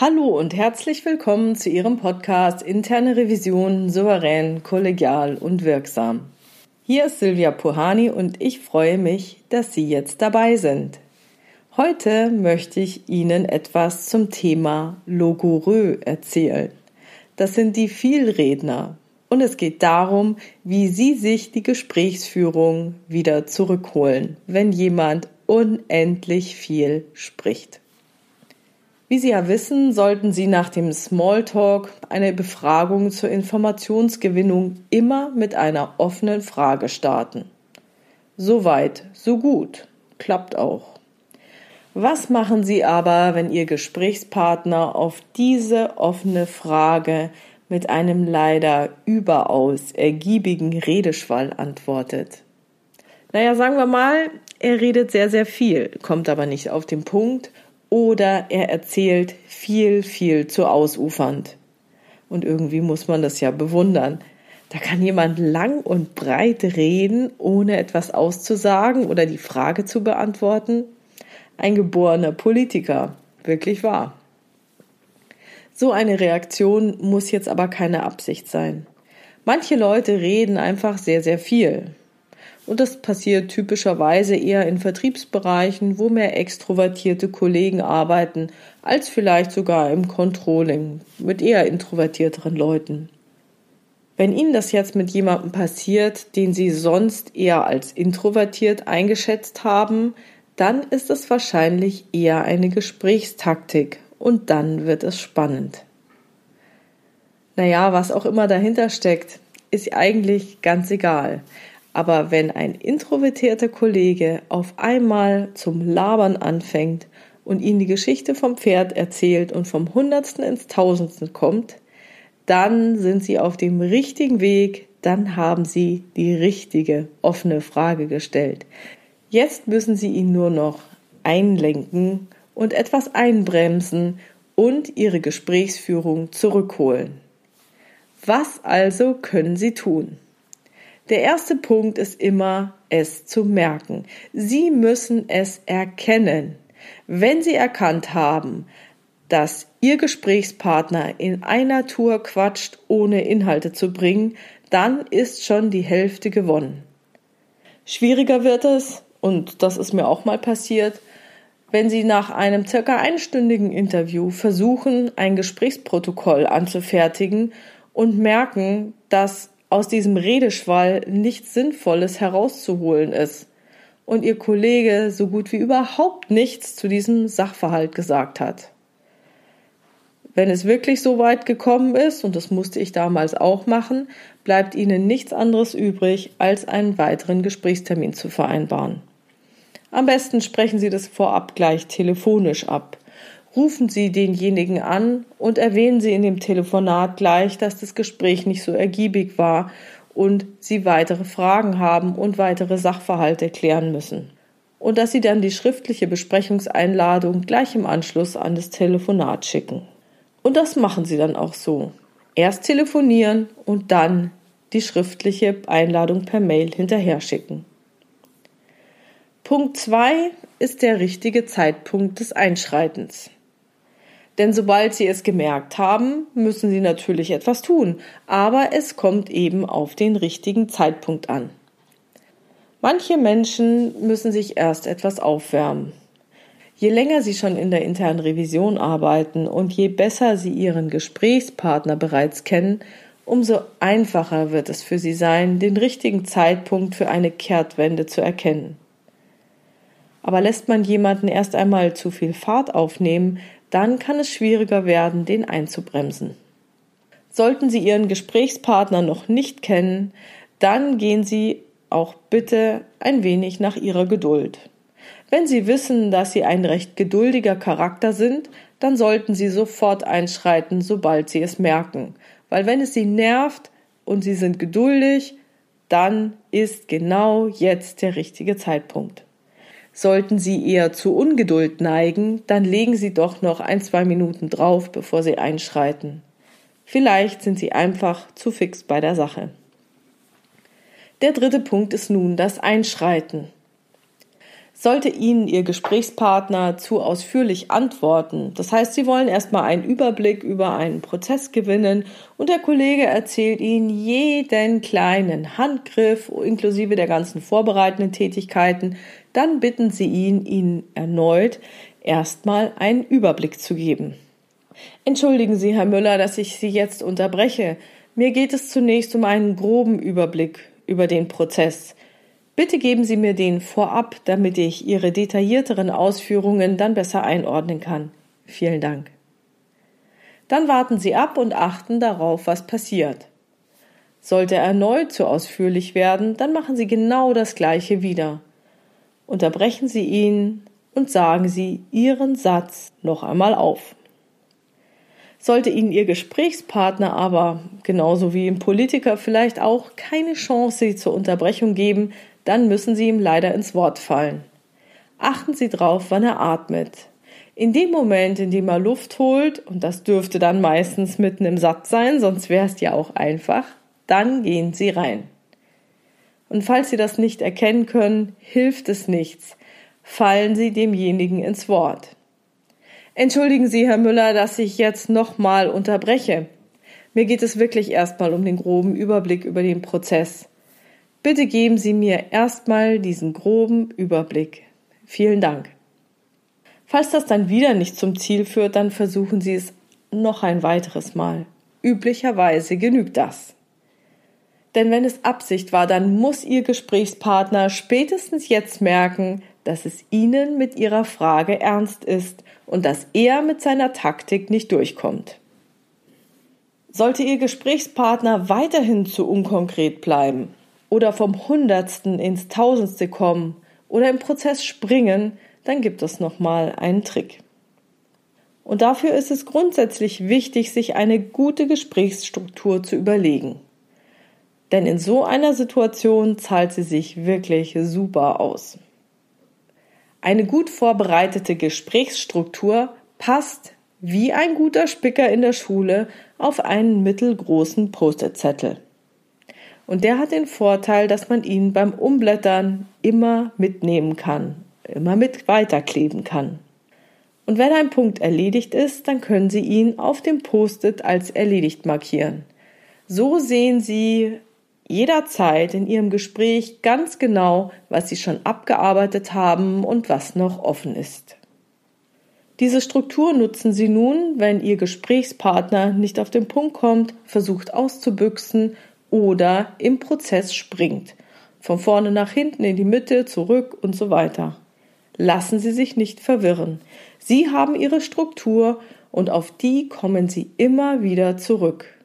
Hallo und herzlich willkommen zu Ihrem Podcast Interne Revision souverän, kollegial und wirksam. Hier ist Silvia Puhani und ich freue mich, dass Sie jetzt dabei sind. Heute möchte ich Ihnen etwas zum Thema Logorö erzählen. Das sind die Vielredner und es geht darum, wie Sie sich die Gesprächsführung wieder zurückholen, wenn jemand unendlich viel spricht. Wie Sie ja wissen, sollten Sie nach dem Smalltalk eine Befragung zur Informationsgewinnung immer mit einer offenen Frage starten. Soweit, so gut. Klappt auch. Was machen Sie aber, wenn Ihr Gesprächspartner auf diese offene Frage mit einem leider überaus ergiebigen Redeschwall antwortet? Naja, sagen wir mal, er redet sehr, sehr viel, kommt aber nicht auf den Punkt oder er erzählt viel, viel zu ausufernd. Und irgendwie muss man das ja bewundern. Da kann jemand lang und breit reden, ohne etwas auszusagen oder die Frage zu beantworten. Ein geborener Politiker, wirklich wahr. So eine Reaktion muss jetzt aber keine Absicht sein. Manche Leute reden einfach sehr, sehr viel. Und das passiert typischerweise eher in Vertriebsbereichen, wo mehr extrovertierte Kollegen arbeiten, als vielleicht sogar im Controlling mit eher introvertierteren Leuten. Wenn Ihnen das jetzt mit jemandem passiert, den Sie sonst eher als introvertiert eingeschätzt haben, dann ist es wahrscheinlich eher eine Gesprächstaktik und dann wird es spannend. Naja, was auch immer dahinter steckt, ist eigentlich ganz egal. Aber wenn ein introvertierter Kollege auf einmal zum Labern anfängt und ihnen die Geschichte vom Pferd erzählt und vom Hundertsten ins Tausendsten kommt, dann sind sie auf dem richtigen Weg, dann haben sie die richtige offene Frage gestellt. Jetzt müssen sie ihn nur noch einlenken und etwas einbremsen und ihre Gesprächsführung zurückholen. Was also können Sie tun? Der erste Punkt ist immer, es zu merken. Sie müssen es erkennen. Wenn Sie erkannt haben, dass Ihr Gesprächspartner in einer Tour quatscht, ohne Inhalte zu bringen, dann ist schon die Hälfte gewonnen. Schwieriger wird es, und das ist mir auch mal passiert, wenn Sie nach einem circa einstündigen Interview versuchen, ein Gesprächsprotokoll anzufertigen und merken, dass aus diesem Redeschwall nichts Sinnvolles herauszuholen ist und ihr Kollege so gut wie überhaupt nichts zu diesem Sachverhalt gesagt hat. Wenn es wirklich so weit gekommen ist, und das musste ich damals auch machen, bleibt Ihnen nichts anderes übrig, als einen weiteren Gesprächstermin zu vereinbaren. Am besten sprechen Sie das vorab gleich telefonisch ab rufen Sie denjenigen an und erwähnen Sie in dem Telefonat gleich, dass das Gespräch nicht so ergiebig war und Sie weitere Fragen haben und weitere Sachverhalte klären müssen. Und dass Sie dann die schriftliche Besprechungseinladung gleich im Anschluss an das Telefonat schicken. Und das machen Sie dann auch so. Erst telefonieren und dann die schriftliche Einladung per Mail hinterher schicken. Punkt 2 ist der richtige Zeitpunkt des Einschreitens. Denn sobald sie es gemerkt haben, müssen sie natürlich etwas tun, aber es kommt eben auf den richtigen Zeitpunkt an. Manche Menschen müssen sich erst etwas aufwärmen. Je länger sie schon in der internen Revision arbeiten und je besser sie ihren Gesprächspartner bereits kennen, umso einfacher wird es für sie sein, den richtigen Zeitpunkt für eine Kehrtwende zu erkennen. Aber lässt man jemanden erst einmal zu viel Fahrt aufnehmen, dann kann es schwieriger werden, den einzubremsen. Sollten Sie Ihren Gesprächspartner noch nicht kennen, dann gehen Sie auch bitte ein wenig nach Ihrer Geduld. Wenn Sie wissen, dass Sie ein recht geduldiger Charakter sind, dann sollten Sie sofort einschreiten, sobald Sie es merken. Weil wenn es Sie nervt und Sie sind geduldig, dann ist genau jetzt der richtige Zeitpunkt. Sollten Sie eher zu Ungeduld neigen, dann legen Sie doch noch ein, zwei Minuten drauf, bevor Sie einschreiten. Vielleicht sind Sie einfach zu fix bei der Sache. Der dritte Punkt ist nun das Einschreiten. Sollte Ihnen Ihr Gesprächspartner zu ausführlich antworten, das heißt, Sie wollen erstmal einen Überblick über einen Prozess gewinnen und der Kollege erzählt Ihnen jeden kleinen Handgriff inklusive der ganzen vorbereitenden Tätigkeiten, dann bitten Sie ihn, Ihnen erneut erstmal einen Überblick zu geben. Entschuldigen Sie, Herr Müller, dass ich Sie jetzt unterbreche. Mir geht es zunächst um einen groben Überblick über den Prozess. Bitte geben Sie mir den vorab, damit ich Ihre detaillierteren Ausführungen dann besser einordnen kann. Vielen Dank. Dann warten Sie ab und achten darauf, was passiert. Sollte er erneut zu ausführlich werden, dann machen Sie genau das gleiche wieder. Unterbrechen Sie ihn und sagen Sie Ihren Satz noch einmal auf. Sollte Ihnen Ihr Gesprächspartner aber, genauso wie im Politiker vielleicht auch, keine Chance zur Unterbrechung geben, dann müssen Sie ihm leider ins Wort fallen. Achten Sie drauf, wann er atmet. In dem Moment, in dem er Luft holt, und das dürfte dann meistens mitten im Satz sein, sonst wäre es ja auch einfach, dann gehen Sie rein. Und falls Sie das nicht erkennen können, hilft es nichts. Fallen Sie demjenigen ins Wort. Entschuldigen Sie, Herr Müller, dass ich jetzt nochmal unterbreche. Mir geht es wirklich erstmal um den groben Überblick über den Prozess. Bitte geben Sie mir erstmal diesen groben Überblick. Vielen Dank. Falls das dann wieder nicht zum Ziel führt, dann versuchen Sie es noch ein weiteres Mal. Üblicherweise genügt das. Denn wenn es Absicht war, dann muss Ihr Gesprächspartner spätestens jetzt merken, dass es Ihnen mit Ihrer Frage ernst ist und dass er mit seiner Taktik nicht durchkommt. Sollte Ihr Gesprächspartner weiterhin zu unkonkret bleiben, oder vom Hundertsten ins Tausendste kommen oder im Prozess springen, dann gibt es nochmal einen Trick. Und dafür ist es grundsätzlich wichtig, sich eine gute Gesprächsstruktur zu überlegen. Denn in so einer Situation zahlt sie sich wirklich super aus. Eine gut vorbereitete Gesprächsstruktur passt wie ein guter Spicker in der Schule auf einen mittelgroßen Post-it-Zettel. Und der hat den Vorteil, dass man ihn beim Umblättern immer mitnehmen kann, immer mit weiterkleben kann. Und wenn ein Punkt erledigt ist, dann können Sie ihn auf dem Post-it als erledigt markieren. So sehen Sie jederzeit in Ihrem Gespräch ganz genau, was Sie schon abgearbeitet haben und was noch offen ist. Diese Struktur nutzen Sie nun, wenn Ihr Gesprächspartner nicht auf den Punkt kommt, versucht auszubüchsen oder im Prozess springt. Von vorne nach hinten, in die Mitte, zurück und so weiter. Lassen Sie sich nicht verwirren. Sie haben Ihre Struktur und auf die kommen Sie immer wieder zurück.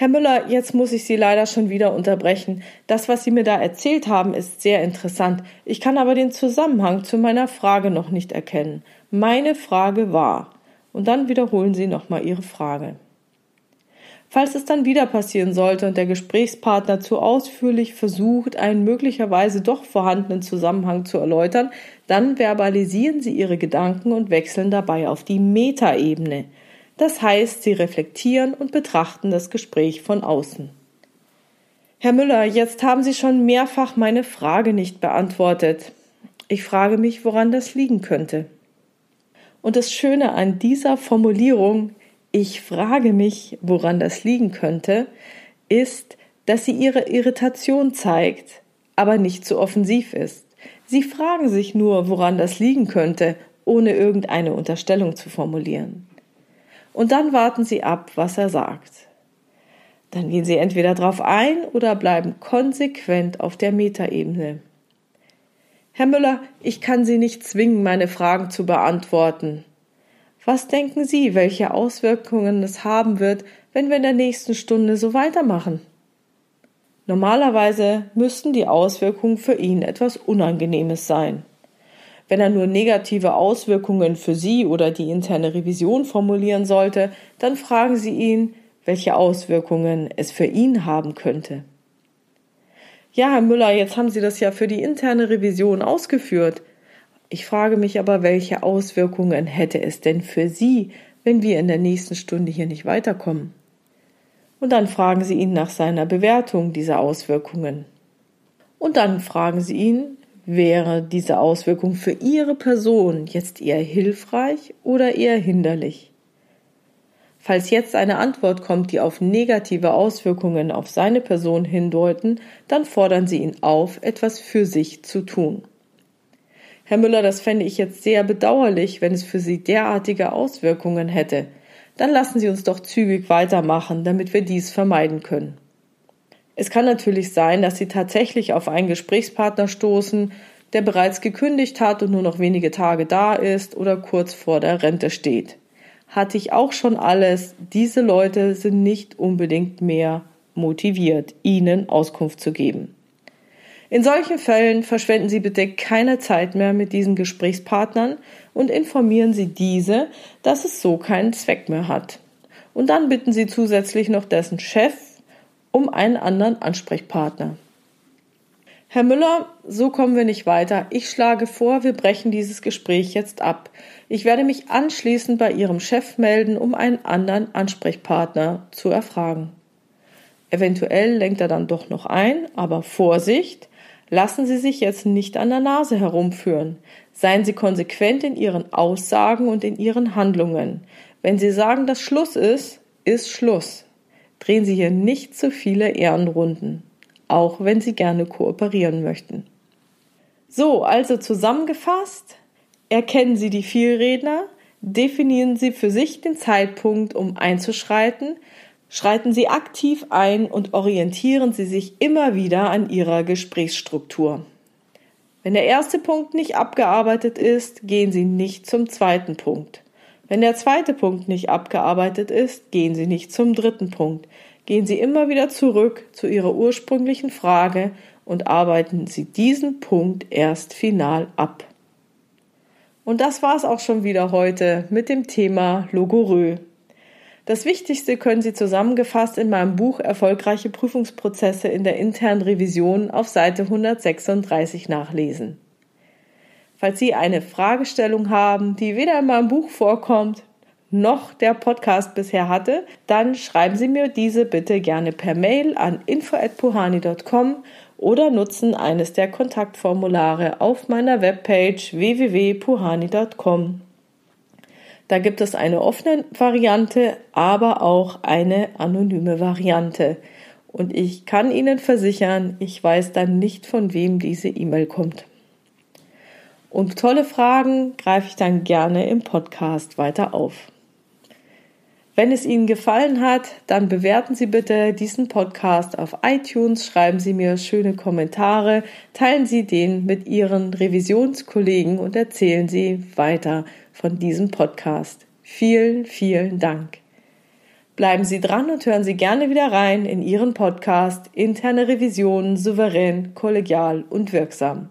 Herr Müller, jetzt muss ich Sie leider schon wieder unterbrechen. Das, was Sie mir da erzählt haben, ist sehr interessant. Ich kann aber den Zusammenhang zu meiner Frage noch nicht erkennen. Meine Frage war. Und dann wiederholen Sie nochmal Ihre Frage. Falls es dann wieder passieren sollte und der Gesprächspartner zu ausführlich versucht, einen möglicherweise doch vorhandenen Zusammenhang zu erläutern, dann verbalisieren Sie Ihre Gedanken und wechseln dabei auf die Metaebene. Das heißt, Sie reflektieren und betrachten das Gespräch von außen. Herr Müller, jetzt haben Sie schon mehrfach meine Frage nicht beantwortet. Ich frage mich, woran das liegen könnte. Und das Schöne an dieser Formulierung ich frage mich, woran das liegen könnte, ist, dass sie ihre Irritation zeigt, aber nicht zu offensiv ist. Sie fragen sich nur, woran das liegen könnte, ohne irgendeine Unterstellung zu formulieren. Und dann warten sie ab, was er sagt. Dann gehen sie entweder darauf ein oder bleiben konsequent auf der Metaebene. Herr Müller, ich kann Sie nicht zwingen, meine Fragen zu beantworten. Was denken Sie, welche Auswirkungen es haben wird, wenn wir in der nächsten Stunde so weitermachen? Normalerweise müssten die Auswirkungen für ihn etwas Unangenehmes sein. Wenn er nur negative Auswirkungen für Sie oder die interne Revision formulieren sollte, dann fragen Sie ihn, welche Auswirkungen es für ihn haben könnte. Ja, Herr Müller, jetzt haben Sie das ja für die interne Revision ausgeführt. Ich frage mich aber, welche Auswirkungen hätte es denn für Sie, wenn wir in der nächsten Stunde hier nicht weiterkommen? Und dann fragen Sie ihn nach seiner Bewertung dieser Auswirkungen. Und dann fragen Sie ihn, Wäre diese Auswirkung für Ihre Person jetzt eher hilfreich oder eher hinderlich? Falls jetzt eine Antwort kommt, die auf negative Auswirkungen auf seine Person hindeuten, dann fordern Sie ihn auf, etwas für sich zu tun. Herr Müller, das fände ich jetzt sehr bedauerlich, wenn es für Sie derartige Auswirkungen hätte. Dann lassen Sie uns doch zügig weitermachen, damit wir dies vermeiden können. Es kann natürlich sein, dass Sie tatsächlich auf einen Gesprächspartner stoßen, der bereits gekündigt hat und nur noch wenige Tage da ist oder kurz vor der Rente steht. Hatte ich auch schon alles. Diese Leute sind nicht unbedingt mehr motiviert, Ihnen Auskunft zu geben. In solchen Fällen verschwenden Sie bitte keine Zeit mehr mit diesen Gesprächspartnern und informieren Sie diese, dass es so keinen Zweck mehr hat. Und dann bitten Sie zusätzlich noch dessen Chef um einen anderen Ansprechpartner. Herr Müller, so kommen wir nicht weiter. Ich schlage vor, wir brechen dieses Gespräch jetzt ab. Ich werde mich anschließend bei Ihrem Chef melden, um einen anderen Ansprechpartner zu erfragen. Eventuell lenkt er dann doch noch ein, aber Vorsicht, lassen Sie sich jetzt nicht an der Nase herumführen. Seien Sie konsequent in Ihren Aussagen und in Ihren Handlungen. Wenn Sie sagen, dass Schluss ist, ist Schluss drehen Sie hier nicht zu viele Ehrenrunden, auch wenn Sie gerne kooperieren möchten. So, also zusammengefasst, erkennen Sie die Vielredner, definieren Sie für sich den Zeitpunkt, um einzuschreiten, schreiten Sie aktiv ein und orientieren Sie sich immer wieder an Ihrer Gesprächsstruktur. Wenn der erste Punkt nicht abgearbeitet ist, gehen Sie nicht zum zweiten Punkt. Wenn der zweite Punkt nicht abgearbeitet ist, gehen Sie nicht zum dritten Punkt. Gehen Sie immer wieder zurück zu Ihrer ursprünglichen Frage und arbeiten Sie diesen Punkt erst final ab. Und das war's auch schon wieder heute mit dem Thema Logorö. Das Wichtigste können Sie zusammengefasst in meinem Buch Erfolgreiche Prüfungsprozesse in der internen Revision auf Seite 136 nachlesen. Falls Sie eine Fragestellung haben, die weder in meinem Buch vorkommt, noch der Podcast bisher hatte, dann schreiben Sie mir diese bitte gerne per Mail an info@puhani.com oder nutzen eines der Kontaktformulare auf meiner Webpage www.puhani.com. Da gibt es eine offene Variante, aber auch eine anonyme Variante. Und ich kann Ihnen versichern, ich weiß dann nicht, von wem diese E-Mail kommt. Und tolle Fragen greife ich dann gerne im Podcast weiter auf. Wenn es Ihnen gefallen hat, dann bewerten Sie bitte diesen Podcast auf iTunes, schreiben Sie mir schöne Kommentare, teilen Sie den mit Ihren Revisionskollegen und erzählen Sie weiter von diesem Podcast. Vielen, vielen Dank. Bleiben Sie dran und hören Sie gerne wieder rein in Ihren Podcast Interne Revisionen souverän, kollegial und wirksam.